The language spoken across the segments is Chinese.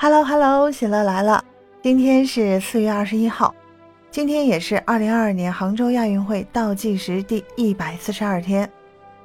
Hello Hello，喜乐来了！今天是四月二十一号，今天也是二零二二年杭州亚运会倒计时第一百四十二天。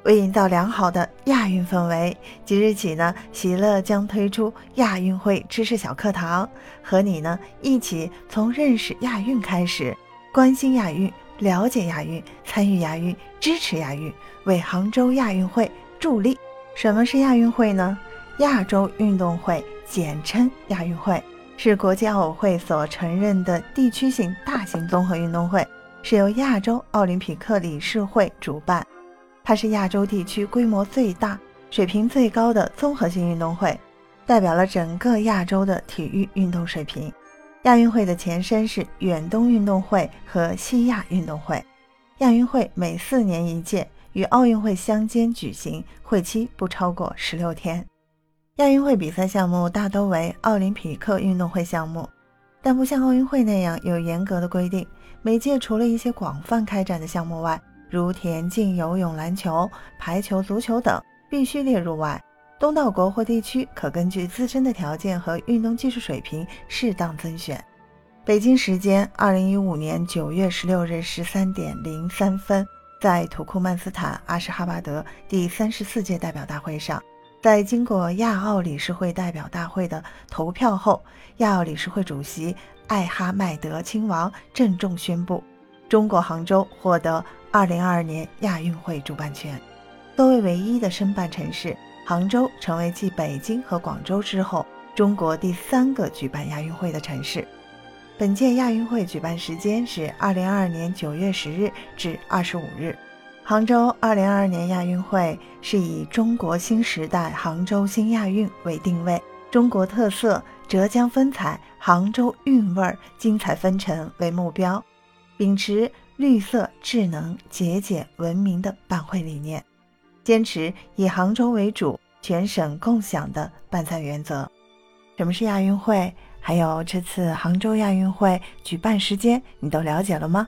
为营造良好的亚运氛围，即日起呢，喜乐将推出亚运会知识小课堂，和你呢一起从认识亚运开始，关心亚运，了解亚运，参与亚运，支持亚运，为杭州亚运会助力。什么是亚运会呢？亚洲运动会。简称亚运会，是国际奥委会所承认的地区性大型综合运动会，是由亚洲奥林匹克理事会主办。它是亚洲地区规模最大、水平最高的综合性运动会，代表了整个亚洲的体育运动水平。亚运会的前身是远东运动会和西亚运动会。亚运会每四年一届，与奥运会相间举行，会期不超过十六天。亚运会比赛项目大都为奥林匹克运动会项目，但不像奥运会那样有严格的规定。每届除了一些广泛开展的项目外，如田径、游泳、篮球、排球、足球等必须列入外，东道国或地区可根据自身的条件和运动技术水平适当增选。北京时间二零一五年九月十六日十三点零三分，在土库曼斯坦阿什哈巴德第三十四届代表大会上。在经过亚奥理事会代表大会的投票后，亚奥理事会主席艾哈迈德亲王郑重宣布，中国杭州获得2022年亚运会主办权。作为唯一的申办城市，杭州成为继北京和广州之后，中国第三个举办亚运会的城市。本届亚运会举办时间是2022年9月10日至25日。杭州二零二二年亚运会是以“中国新时代杭州新亚运”为定位，中国特色、浙江风采、杭州韵味儿、精彩纷呈为目标，秉持绿色、智能、节俭、文明的办会理念，坚持以杭州为主、全省共享的办赛原则。什么是亚运会？还有这次杭州亚运会举办时间，你都了解了吗？